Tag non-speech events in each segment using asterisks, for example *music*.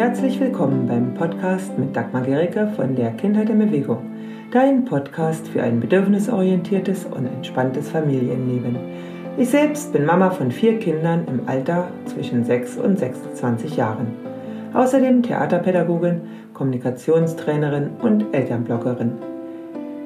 herzlich willkommen beim Podcast mit Dagmar Gericke von der Kindheit in Bewegung. Dein Podcast für ein bedürfnisorientiertes und entspanntes Familienleben. Ich selbst bin Mama von vier Kindern im Alter zwischen 6 und 26 Jahren. Außerdem Theaterpädagogin, Kommunikationstrainerin und Elternbloggerin.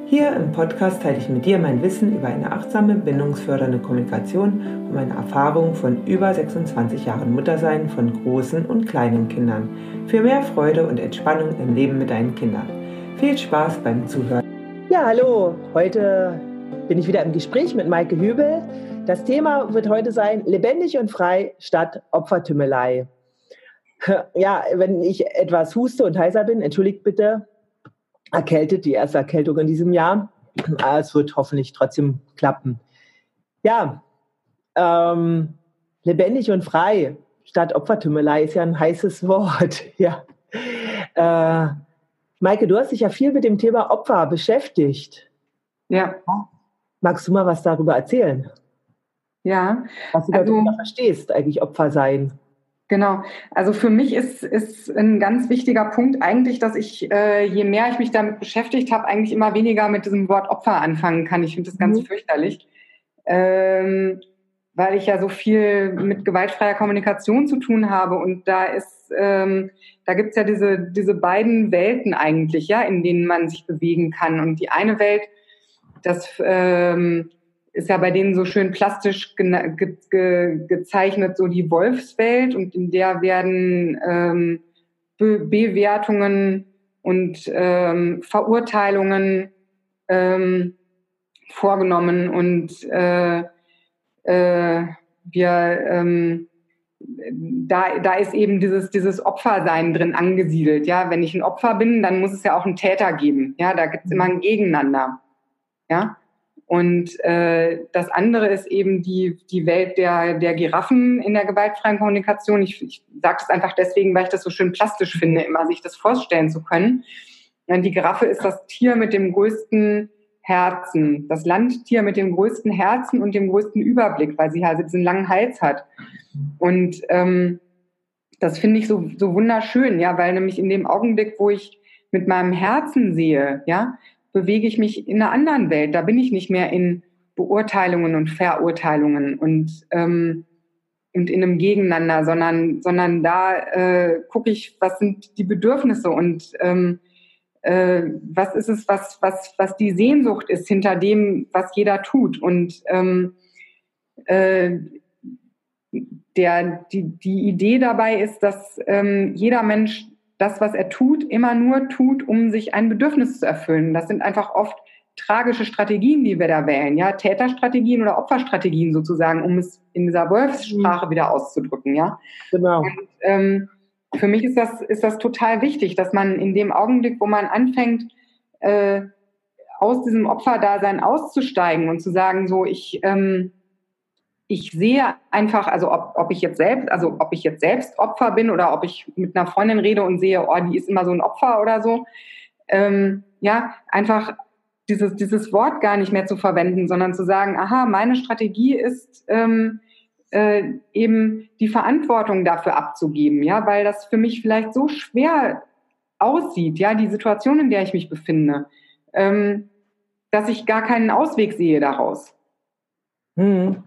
Hier im Podcast teile ich mit dir mein Wissen über eine achtsame, bindungsfördernde Kommunikation und meine Erfahrung von über 26 Jahren Muttersein von großen und kleinen Kindern. Für mehr Freude und Entspannung im Leben mit deinen Kindern. Viel Spaß beim Zuhören. Ja, hallo. Heute bin ich wieder im Gespräch mit Maike Hübel. Das Thema wird heute sein, lebendig und frei statt Opfertümmelei. *laughs* Ja, wenn ich etwas huste und heiser bin, entschuldigt bitte, erkältet, die erste Erkältung in diesem Jahr. Aber *clears throat* es wird hoffentlich trotzdem klappen. Ja, ähm, lebendig und frei statt Opfertümmelei ist ja ein heißes *laughs* Wort. Ja. Äh, Maike, du hast dich ja viel mit dem Thema Opfer beschäftigt. Ja. Magst du mal was darüber erzählen? Ja. Was du also, darüber verstehst, eigentlich Opfer sein? Genau. Also für mich ist, ist ein ganz wichtiger Punkt eigentlich, dass ich, äh, je mehr ich mich damit beschäftigt habe, eigentlich immer weniger mit diesem Wort Opfer anfangen kann. Ich finde das ganz mhm. fürchterlich, ähm, weil ich ja so viel mit gewaltfreier Kommunikation zu tun habe. Und da ist, ähm, da gibt's ja diese, diese beiden Welten eigentlich, ja, in denen man sich bewegen kann. Und die eine Welt, das ähm, ist ja bei denen so schön plastisch ge ge gezeichnet, so die Wolfswelt und in der werden ähm, Be Bewertungen und ähm, Verurteilungen ähm, vorgenommen und äh, äh, wir ähm, da, da ist eben dieses, dieses Opfersein drin angesiedelt. Ja, wenn ich ein Opfer bin, dann muss es ja auch einen Täter geben. Ja, da gibt es immer ein Gegeneinander. Ja, und äh, das andere ist eben die, die Welt der, der Giraffen in der gewaltfreien Kommunikation. Ich, ich sage das einfach deswegen, weil ich das so schön plastisch finde, immer sich das vorstellen zu können. Die Giraffe ist das Tier mit dem größten Herzen, das Landtier mit dem größten Herzen und dem größten Überblick, weil sie halt diesen langen Hals hat. Und ähm, das finde ich so, so wunderschön, ja, weil nämlich in dem Augenblick, wo ich mit meinem Herzen sehe, ja, bewege ich mich in einer anderen Welt. Da bin ich nicht mehr in Beurteilungen und Verurteilungen und, ähm, und in einem Gegeneinander, sondern, sondern da äh, gucke ich, was sind die Bedürfnisse und ähm, äh, was ist es, was, was, was die Sehnsucht ist hinter dem, was jeder tut. Und ähm, äh, der, die, die Idee dabei ist, dass ähm, jeder Mensch das, was er tut, immer nur tut, um sich ein Bedürfnis zu erfüllen. Das sind einfach oft tragische Strategien, die wir da wählen, ja, Täterstrategien oder Opferstrategien sozusagen, um es in dieser Wolfssprache mhm. wieder auszudrücken, ja. Genau. Und, ähm, für mich ist das, ist das total wichtig, dass man in dem Augenblick, wo man anfängt, äh, aus diesem Opferdasein auszusteigen und zu sagen, so, ich, ähm, ich sehe einfach, also ob, ob ich jetzt selbst, also ob ich jetzt selbst Opfer bin oder ob ich mit einer Freundin rede und sehe, oh, die ist immer so ein Opfer oder so, ähm, ja, einfach dieses, dieses Wort gar nicht mehr zu verwenden, sondern zu sagen, aha, meine Strategie ist ähm, äh, eben die Verantwortung dafür abzugeben, ja, weil das für mich vielleicht so schwer aussieht, ja, die Situation, in der ich mich befinde, ähm, dass ich gar keinen Ausweg sehe daraus. Hm.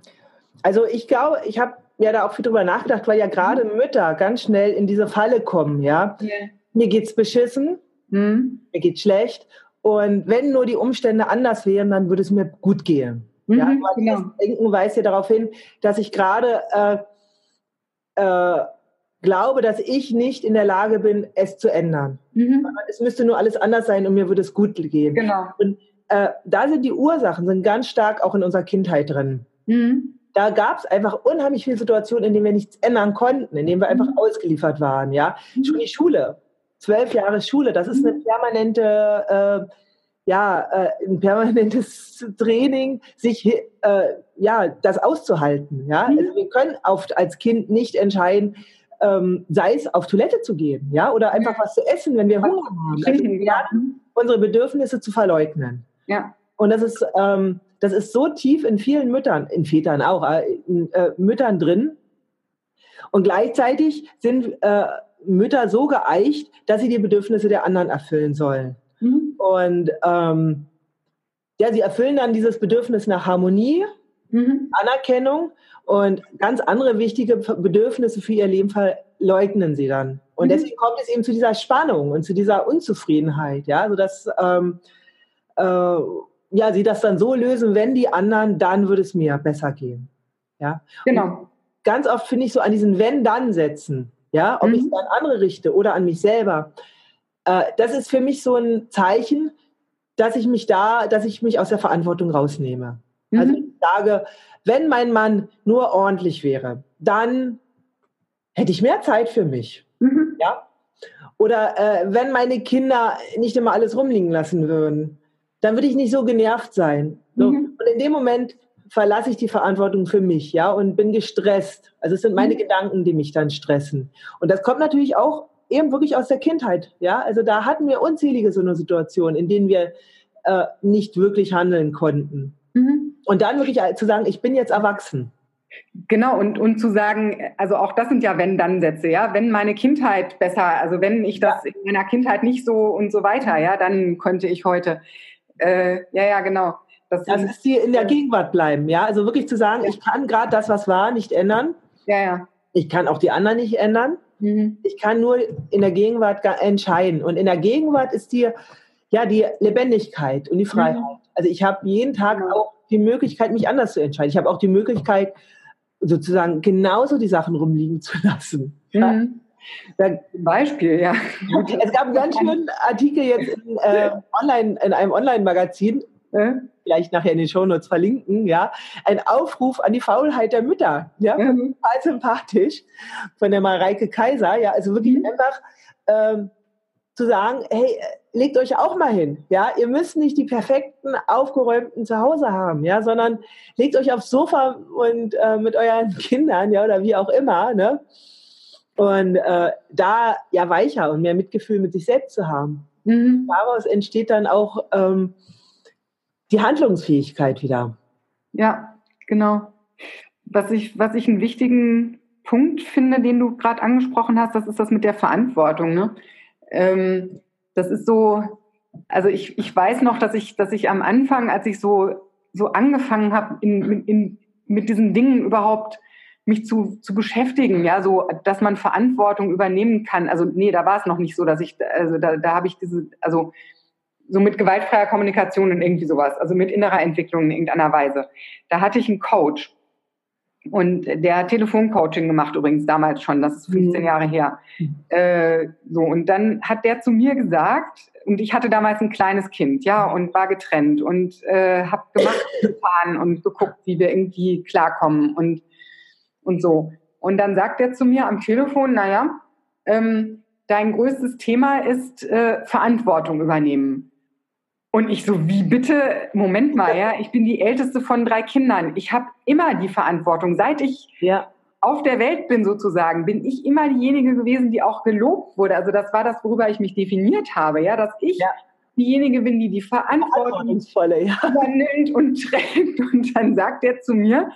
Also ich glaube, ich habe ja da auch viel drüber nachgedacht, weil ja gerade mhm. Mütter ganz schnell in diese Falle kommen, ja. Yeah. Mir geht's beschissen, mhm. mir geht's schlecht. Und wenn nur die Umstände anders wären, dann würde es mir gut gehen. Mhm, ja, genau. das Denken weist ja darauf hin, dass ich gerade äh, äh, glaube, dass ich nicht in der Lage bin, es zu ändern. Mhm. Es müsste nur alles anders sein und mir würde es gut gehen. Genau. Und äh, da sind die Ursachen sind ganz stark auch in unserer Kindheit drin. Mhm da gab es einfach unheimlich viele Situationen, in denen wir nichts ändern konnten, in denen wir einfach mhm. ausgeliefert waren. Ja, mhm. schon die Schule, zwölf Jahre Schule, das ist eine mhm. permanente, äh, ja, äh, ein permanentes *laughs* Training, sich äh, ja das auszuhalten. Ja, also wir können oft als Kind nicht entscheiden. Ähm, sei es auf Toilette zu gehen, ja, oder einfach was zu essen, wenn wir Hunger haben. Also, ja, unsere Bedürfnisse zu verleugnen. Ja. Und das ist, ähm, das ist so tief in vielen Müttern, in Vätern auch, äh, in äh, Müttern drin. Und gleichzeitig sind äh, Mütter so geeicht, dass sie die Bedürfnisse der anderen erfüllen sollen. Mhm. Und ähm, ja, sie erfüllen dann dieses Bedürfnis nach Harmonie, mhm. Anerkennung und ganz andere wichtige Bedürfnisse für ihr Leben verleugnen sie dann. Und mhm. deswegen kommt es eben zu dieser Spannung und zu dieser Unzufriedenheit, ja, sodass ähm, äh, ja, sie das dann so lösen, wenn die anderen, dann würde es mir besser gehen. Ja, genau. Und ganz oft finde ich so an diesen Wenn-Dann-Sätzen, ja, ob mhm. ich es an andere richte oder an mich selber, äh, das ist für mich so ein Zeichen, dass ich mich da, dass ich mich aus der Verantwortung rausnehme. Mhm. Also ich sage, wenn mein Mann nur ordentlich wäre, dann hätte ich mehr Zeit für mich. Mhm. Ja? Oder äh, wenn meine Kinder nicht immer alles rumliegen lassen würden, dann würde ich nicht so genervt sein. So. Mhm. Und in dem Moment verlasse ich die Verantwortung für mich, ja, und bin gestresst. Also es sind meine mhm. Gedanken, die mich dann stressen. Und das kommt natürlich auch eben wirklich aus der Kindheit, ja. Also da hatten wir unzählige so eine Situation, in denen wir äh, nicht wirklich handeln konnten. Mhm. Und dann wirklich zu sagen, ich bin jetzt erwachsen. Genau, und, und zu sagen, also auch das sind ja Wenn-Dann-Sätze, ja, wenn meine Kindheit besser, also wenn ich das ja. in meiner Kindheit nicht so und so weiter, ja, dann könnte ich heute. Äh, ja, ja, genau. Das, das ist die in der Gegenwart bleiben, ja. Also wirklich zu sagen, ja. ich kann gerade das, was war, nicht ändern. Ja, ja. Ich kann auch die anderen nicht ändern. Mhm. Ich kann nur in der Gegenwart entscheiden. Und in der Gegenwart ist die, ja, die Lebendigkeit und die Freiheit. Mhm. Also ich habe jeden Tag genau. auch die Möglichkeit, mich anders zu entscheiden. Ich habe auch die Möglichkeit, sozusagen genauso die Sachen rumliegen zu *laughs* lassen. Mhm. Da, Beispiel, ja. Es gab einen ganz schönen Artikel jetzt in, äh, online, in einem Online-Magazin, äh, vielleicht nachher in den Shownotes verlinken, ja, ein Aufruf an die Faulheit der Mütter, ja, mhm. total sympathisch, von der Mareike Kaiser, ja, also wirklich mhm. einfach ähm, zu sagen, hey, legt euch auch mal hin, ja, ihr müsst nicht die perfekten, aufgeräumten Zuhause haben, ja, sondern legt euch aufs Sofa und äh, mit euren *laughs* Kindern, ja, oder wie auch immer, ne, und äh, da ja weicher und mehr Mitgefühl mit sich selbst zu haben. Mhm. Daraus entsteht dann auch ähm, die Handlungsfähigkeit wieder. Ja, genau. Was ich, was ich einen wichtigen Punkt finde, den du gerade angesprochen hast, das ist das mit der Verantwortung. Ne? Ähm, das ist so, also ich, ich weiß noch, dass ich, dass ich am Anfang, als ich so, so angefangen habe, in, in, mit diesen Dingen überhaupt mich zu, zu beschäftigen, ja, so, dass man Verantwortung übernehmen kann. Also, nee, da war es noch nicht so, dass ich, also da, da habe ich diese, also so mit gewaltfreier Kommunikation und irgendwie sowas, also mit innerer Entwicklung in irgendeiner Weise. Da hatte ich einen Coach und der hat Telefoncoaching gemacht übrigens damals schon, das ist 15 mhm. Jahre her. Äh, so und dann hat der zu mir gesagt und ich hatte damals ein kleines Kind, ja und war getrennt und äh, habe gemacht, gefahren und geguckt, wie wir irgendwie klarkommen und und so. Und dann sagt er zu mir am Telefon, naja, ähm, dein größtes Thema ist äh, Verantwortung übernehmen. Und ich so, wie bitte, Moment mal, ja, ich bin die älteste von drei Kindern. Ich habe immer die Verantwortung. Seit ich ja. auf der Welt bin sozusagen, bin ich immer diejenige gewesen, die auch gelobt wurde. Also das war das, worüber ich mich definiert habe, ja, dass ich ja. Diejenige bin, die die Verantwortung ja. übernimmt und trägt. Und dann sagt er zu mir,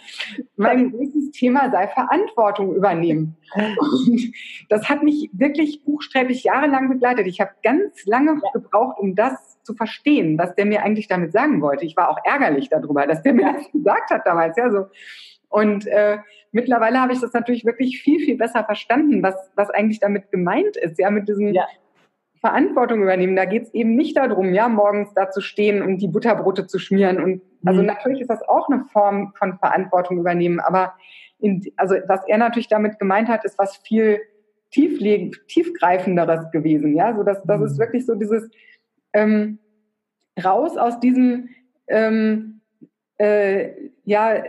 mein größtes Thema sei Verantwortung übernehmen. Und das hat mich wirklich buchstäblich jahrelang begleitet. Ich habe ganz lange gebraucht, um das zu verstehen, was der mir eigentlich damit sagen wollte. Ich war auch ärgerlich darüber, dass der mir das gesagt hat damals. Ja, so. Und äh, mittlerweile habe ich das natürlich wirklich viel, viel besser verstanden, was, was eigentlich damit gemeint ist, ja, mit diesem ja. Verantwortung übernehmen. Da geht es eben nicht darum, ja, morgens da zu stehen und die Butterbrote zu schmieren. Und also mhm. natürlich ist das auch eine Form von Verantwortung übernehmen, aber in, also was er natürlich damit gemeint hat, ist was viel tiefgreifenderes gewesen. Ja, so dass das mhm. ist wirklich so dieses ähm, raus aus diesem, ähm, äh, ja,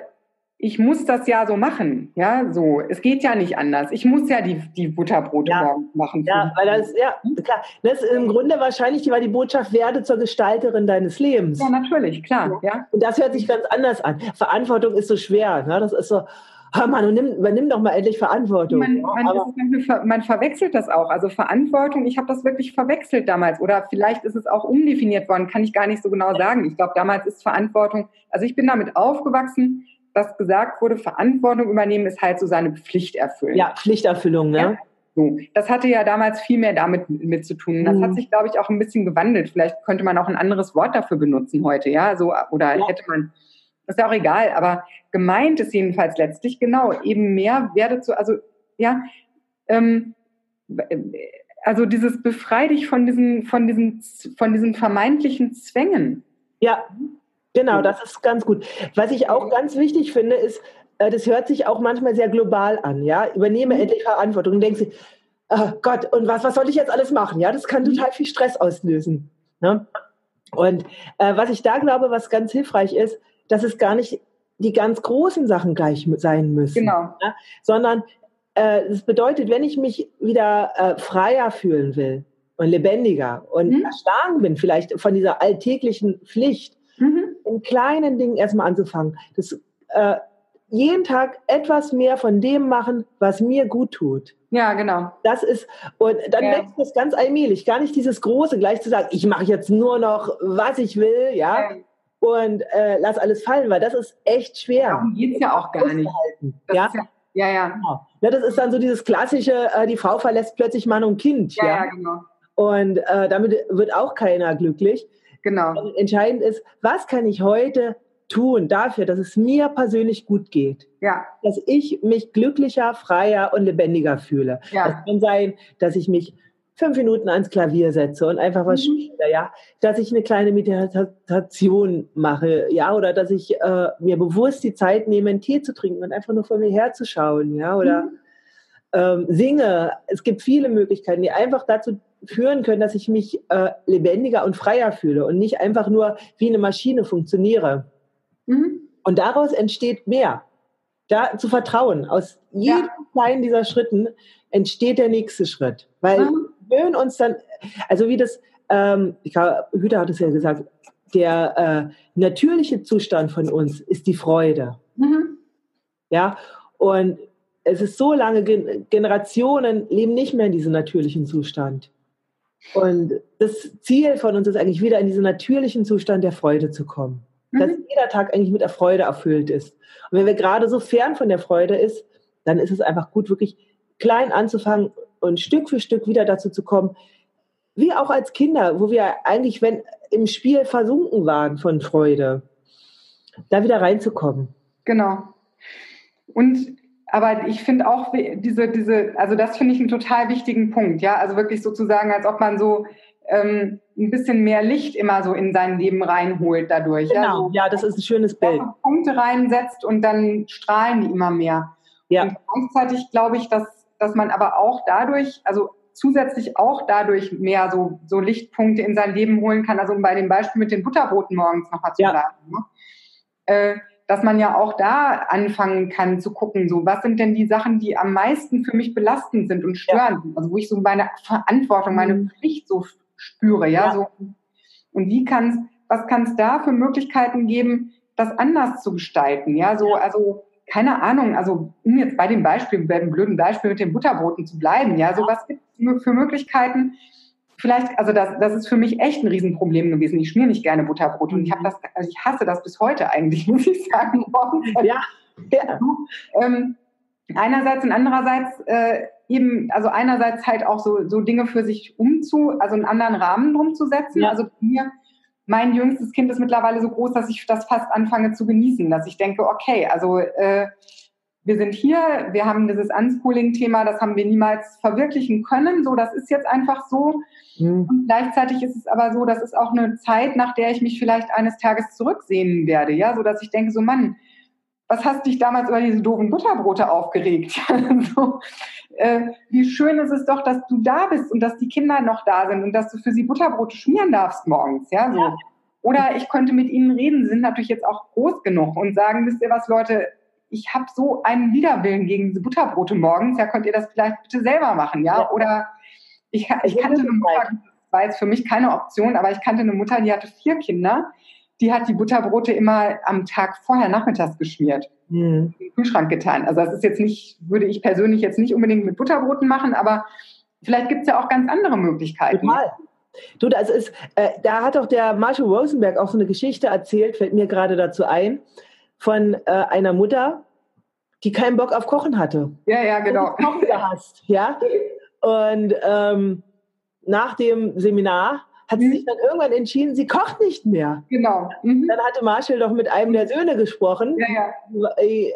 ich muss das ja so machen, ja, so. Es geht ja nicht anders. Ich muss ja die, die Butterbrote ja. machen. Ja, weil das, ja, klar. Das ist im Grunde wahrscheinlich war die Botschaft, werde zur Gestalterin deines Lebens. Ja, natürlich, klar, ja. Und das hört sich ganz anders an. Verantwortung ist so schwer, ne? Das ist so, hör mal, nimm, übernimm doch mal endlich Verantwortung. Man, man, man verwechselt das auch. Also Verantwortung, ich habe das wirklich verwechselt damals. Oder vielleicht ist es auch umdefiniert worden, kann ich gar nicht so genau sagen. Ich glaube, damals ist Verantwortung, also ich bin damit aufgewachsen, dass gesagt wurde, Verantwortung übernehmen ist halt so seine Pflicht erfüllen. Ja, Pflichterfüllung, ne? Ja. So, das hatte ja damals viel mehr damit mit zu tun. Das mhm. hat sich, glaube ich, auch ein bisschen gewandelt. Vielleicht könnte man auch ein anderes Wort dafür benutzen heute, ja, so oder ja. hätte man. Ist ja auch egal, aber gemeint ist jedenfalls letztlich genau eben mehr werde zu, also ja, ähm, also dieses befrei dich von diesen, von diesen, von diesen vermeintlichen Zwängen. Ja, genau, das ist ganz gut. Was ich auch ganz wichtig finde, ist, äh, das hört sich auch manchmal sehr global an, ja. Übernehme mhm. endlich Verantwortung und denkst du, oh Gott, und was, was soll ich jetzt alles machen? Ja, das kann mhm. total viel Stress auslösen. Ne? Und äh, was ich da glaube, was ganz hilfreich ist, dass es gar nicht die ganz großen Sachen gleich sein müssen. Genau. Ja? Sondern äh, das bedeutet, wenn ich mich wieder äh, freier fühlen will und lebendiger und mhm. erschlagen bin, vielleicht von dieser alltäglichen Pflicht. In kleinen Dingen erstmal anzufangen. Das äh, jeden Tag etwas mehr von dem machen, was mir gut tut. Ja, genau. Das ist, und dann ja. wächst das ganz allmählich. Gar nicht dieses Große, gleich zu sagen, ich mache jetzt nur noch, was ich will, ja. ja. Und äh, lass alles fallen, weil das ist echt schwer. Darum geht es ja auch gar nicht. Ja? ja? ja, ja. Genau. ja. Das ist dann so dieses klassische, äh, die Frau verlässt plötzlich Mann und Kind. Ja, ja, genau. Und äh, damit wird auch keiner glücklich. Genau. Und entscheidend ist, was kann ich heute tun dafür, dass es mir persönlich gut geht. Ja. Dass ich mich glücklicher, freier und lebendiger fühle. Ja. Das kann sein, dass ich mich fünf Minuten ans Klavier setze und einfach was mhm. spiele, ja. Dass ich eine kleine Meditation mache, ja, oder dass ich äh, mir bewusst die Zeit nehme, einen Tee zu trinken und einfach nur vor mir herzuschauen, ja, oder mhm. ähm, singe. Es gibt viele Möglichkeiten, die einfach dazu führen können, dass ich mich äh, lebendiger und freier fühle und nicht einfach nur wie eine Maschine funktioniere. Mhm. Und daraus entsteht mehr. Da zu vertrauen. Aus jedem ja. kleinen dieser Schritten entsteht der nächste Schritt. Weil mhm. wir uns dann, also wie das, ähm, ich glaube, Hüter hat es ja gesagt, der äh, natürliche Zustand von uns ist die Freude. Mhm. Ja, und es ist so lange, Generationen leben nicht mehr in diesem natürlichen Zustand. Und das Ziel von uns ist eigentlich wieder in diesen natürlichen Zustand der Freude zu kommen dass mhm. jeder Tag eigentlich mit der Freude erfüllt ist. Und wenn wir gerade so fern von der Freude ist, dann ist es einfach gut, wirklich klein anzufangen und Stück für Stück wieder dazu zu kommen, wie auch als Kinder, wo wir eigentlich, wenn im Spiel versunken waren von Freude, da wieder reinzukommen. Genau. Und aber ich finde auch diese, diese, also das finde ich einen total wichtigen Punkt, ja. Also wirklich sozusagen, als ob man so ähm, ein bisschen mehr Licht immer so in sein Leben reinholt dadurch. Genau, ja, so, ja das ist ein schönes Bild. Punkte reinsetzt und dann strahlen die immer mehr. Ja. Und gleichzeitig glaube ich, dass, dass man aber auch dadurch, also zusätzlich auch dadurch mehr so, so Lichtpunkte in sein Leben holen kann. Also um bei dem Beispiel mit den Butterbroten morgens nochmal zu ja. bleiben. Ne? Äh, dass man ja auch da anfangen kann zu gucken, so was sind denn die Sachen, die am meisten für mich belastend sind und störend ja. Also wo ich so meine Verantwortung, meine mhm. Pflicht so spüre, ja, ja. so. Und wie kann's, was kann es da für Möglichkeiten geben, das anders zu gestalten, ja, so, also, keine Ahnung, also, um jetzt bei dem Beispiel, bei dem blöden Beispiel mit den Butterbroten zu bleiben, ja, so, was gibt es für Möglichkeiten, vielleicht, also das, das ist für mich echt ein Riesenproblem gewesen. Ich schmier nicht gerne Butterbrot und ich habe mhm. das, also ich hasse das bis heute eigentlich, *laughs* muss ich sagen. *laughs* Ja, ja. Ähm, einerseits und andererseits äh, eben, also einerseits halt auch so, so Dinge für sich umzu, also einen anderen Rahmen drum zu setzen. Ja. Also mir, mein jüngstes Kind ist mittlerweile so groß, dass ich das fast anfange zu genießen, dass ich denke, okay, also äh, wir sind hier, wir haben dieses Unschooling-Thema, das haben wir niemals verwirklichen können. So, das ist jetzt einfach so. Mhm. Und gleichzeitig ist es aber so, das ist auch eine Zeit, nach der ich mich vielleicht eines Tages zurücksehen werde, ja, so dass ich denke, so Mann, was hast dich damals über diese doofen Butterbrote aufgeregt? *laughs* so, äh, wie schön ist es doch, dass du da bist und dass die Kinder noch da sind und dass du für sie Butterbrote schmieren darfst morgens, ja, so. Ja. Oder ich könnte mit ihnen reden, sie sind natürlich jetzt auch groß genug und sagen, wisst ihr was, Leute, ich habe so einen Widerwillen gegen diese Butterbrote morgens, ja, könnt ihr das vielleicht bitte selber machen, ja? ja. Oder ich, ich kannte eine Mutter, das war jetzt für mich keine Option, aber ich kannte eine Mutter, die hatte vier Kinder die hat die Butterbrote immer am Tag vorher nachmittags geschmiert. In den Kühlschrank getan. Also das ist jetzt nicht, würde ich persönlich jetzt nicht unbedingt mit Butterbroten machen, aber vielleicht gibt es ja auch ganz andere Möglichkeiten. Total. Du, das ist, äh, da hat auch der Marshall Rosenberg auch so eine Geschichte erzählt, fällt mir gerade dazu ein, von äh, einer Mutter, die keinen Bock auf Kochen hatte. Ja, ja, genau. Kochen gehasst, ja. *laughs* Und ähm, nach dem Seminar hat sie sich dann irgendwann entschieden, sie kocht nicht mehr. Genau. Mhm. Dann hatte Marshall doch mit einem der Söhne gesprochen, Ja, ja. äh,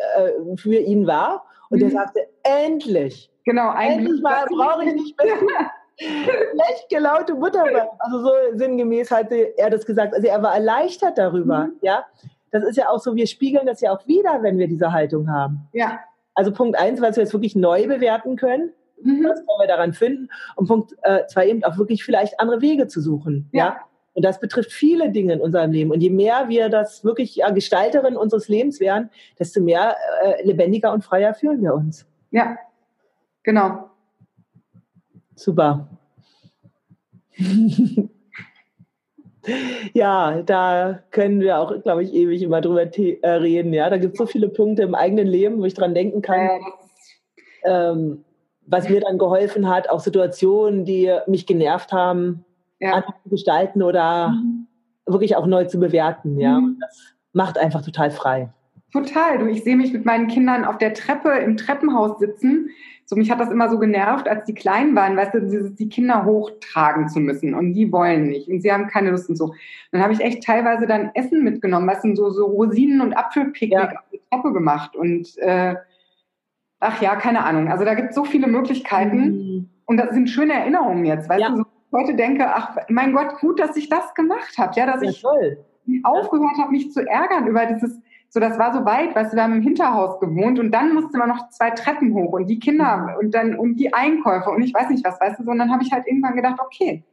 für ihn war. Und der Mhm. sagte, endlich, Genau, endlich mal brauche ich nicht mehr *laughs* schlecht gelaute Mutter. Also so sinngemäß hatte er das gesagt. Also er war erleichtert darüber. Mhm. Ja, das ist ja auch so, wir spiegeln das ja auch wieder, wenn wir diese Haltung haben. Ja. Also Punkt eins, was wir jetzt wirklich neu bewerten können, Mhm. was können wir daran finden? Und Punkt äh, zwei eben auch wirklich vielleicht andere Wege zu suchen. Ja. Ja. Und das betrifft viele Dinge in unserem Leben. Und je mehr wir das wirklich ja, Gestalterin unseres Lebens werden, desto mehr äh, lebendiger und freier fühlen wir uns. Ja. Genau. Super. *laughs* ja, da können wir auch, glaube ich, ewig immer drüber äh, reden. Ja, da gibt es so viele Punkte im eigenen Leben, wo ich dran denken kann. Äh, ähm, was mir dann geholfen hat, auch Situationen, die mich genervt haben, ja. anders zu gestalten oder Mhm. wirklich auch neu zu bewerten. Ja, Mhm. Das macht einfach total frei. Total. Du, ich sehe mich mit meinen Kindern auf der Treppe im Treppenhaus sitzen. So, mich hat das immer so genervt, als die klein waren, weißt du, die Kinder hochtragen zu müssen und die wollen nicht und sie haben keine Lust und so. Dann habe ich echt teilweise dann Essen mitgenommen, weißt du, so, so Rosinen und Apfelpicknick Ja. auf die Treppe gemacht und äh, ach ja, keine Ahnung. Also da gibt es so viele Möglichkeiten Mhm. und das sind schöne Erinnerungen jetzt, weißt Ja. du, so, ich heute denke, ach mein Gott, gut, dass ich das gemacht habe, ja, dass Ja, ich toll. aufgehört habe, mich zu ärgern über dieses, so das war so weit, weißt du, wir haben im Hinterhaus gewohnt und dann musste man noch zwei Treppen hoch und die Kinder und dann und die Einkäufe und ich weiß nicht was, weißt du, sondern habe ich halt irgendwann gedacht, okay,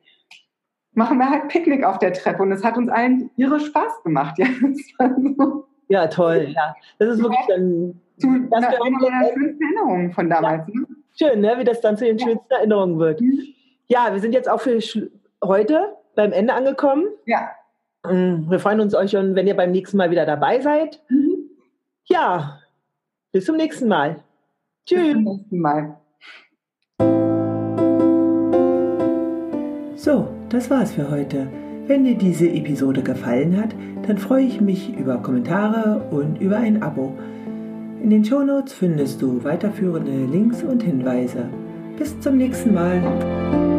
machen wir halt Picknick auf der Treppe und es hat uns allen irre Spaß gemacht, ja. *laughs* So Ja, toll. Ja, das ist wirklich dann zu Das einer, meiner schönsten Erinnerungen von damals. Ne? schön, ne? wie das dann zu den Ja. schönsten Erinnerungen wird. Mhm. Ja, wir sind jetzt auch für heute beim Ende angekommen. Ja. Mm, Wir freuen uns euch schon, wenn ihr beim nächsten Mal wieder dabei seid. Mhm. Ja, bis zum nächsten Mal. Bis Tschüss. zum nächsten Mal. So, das war's für heute. Wenn dir diese Episode gefallen hat, dann freue ich mich über Kommentare und über ein Abo. In den Shownotes findest du weiterführende Links und Hinweise. Bis zum nächsten Mal.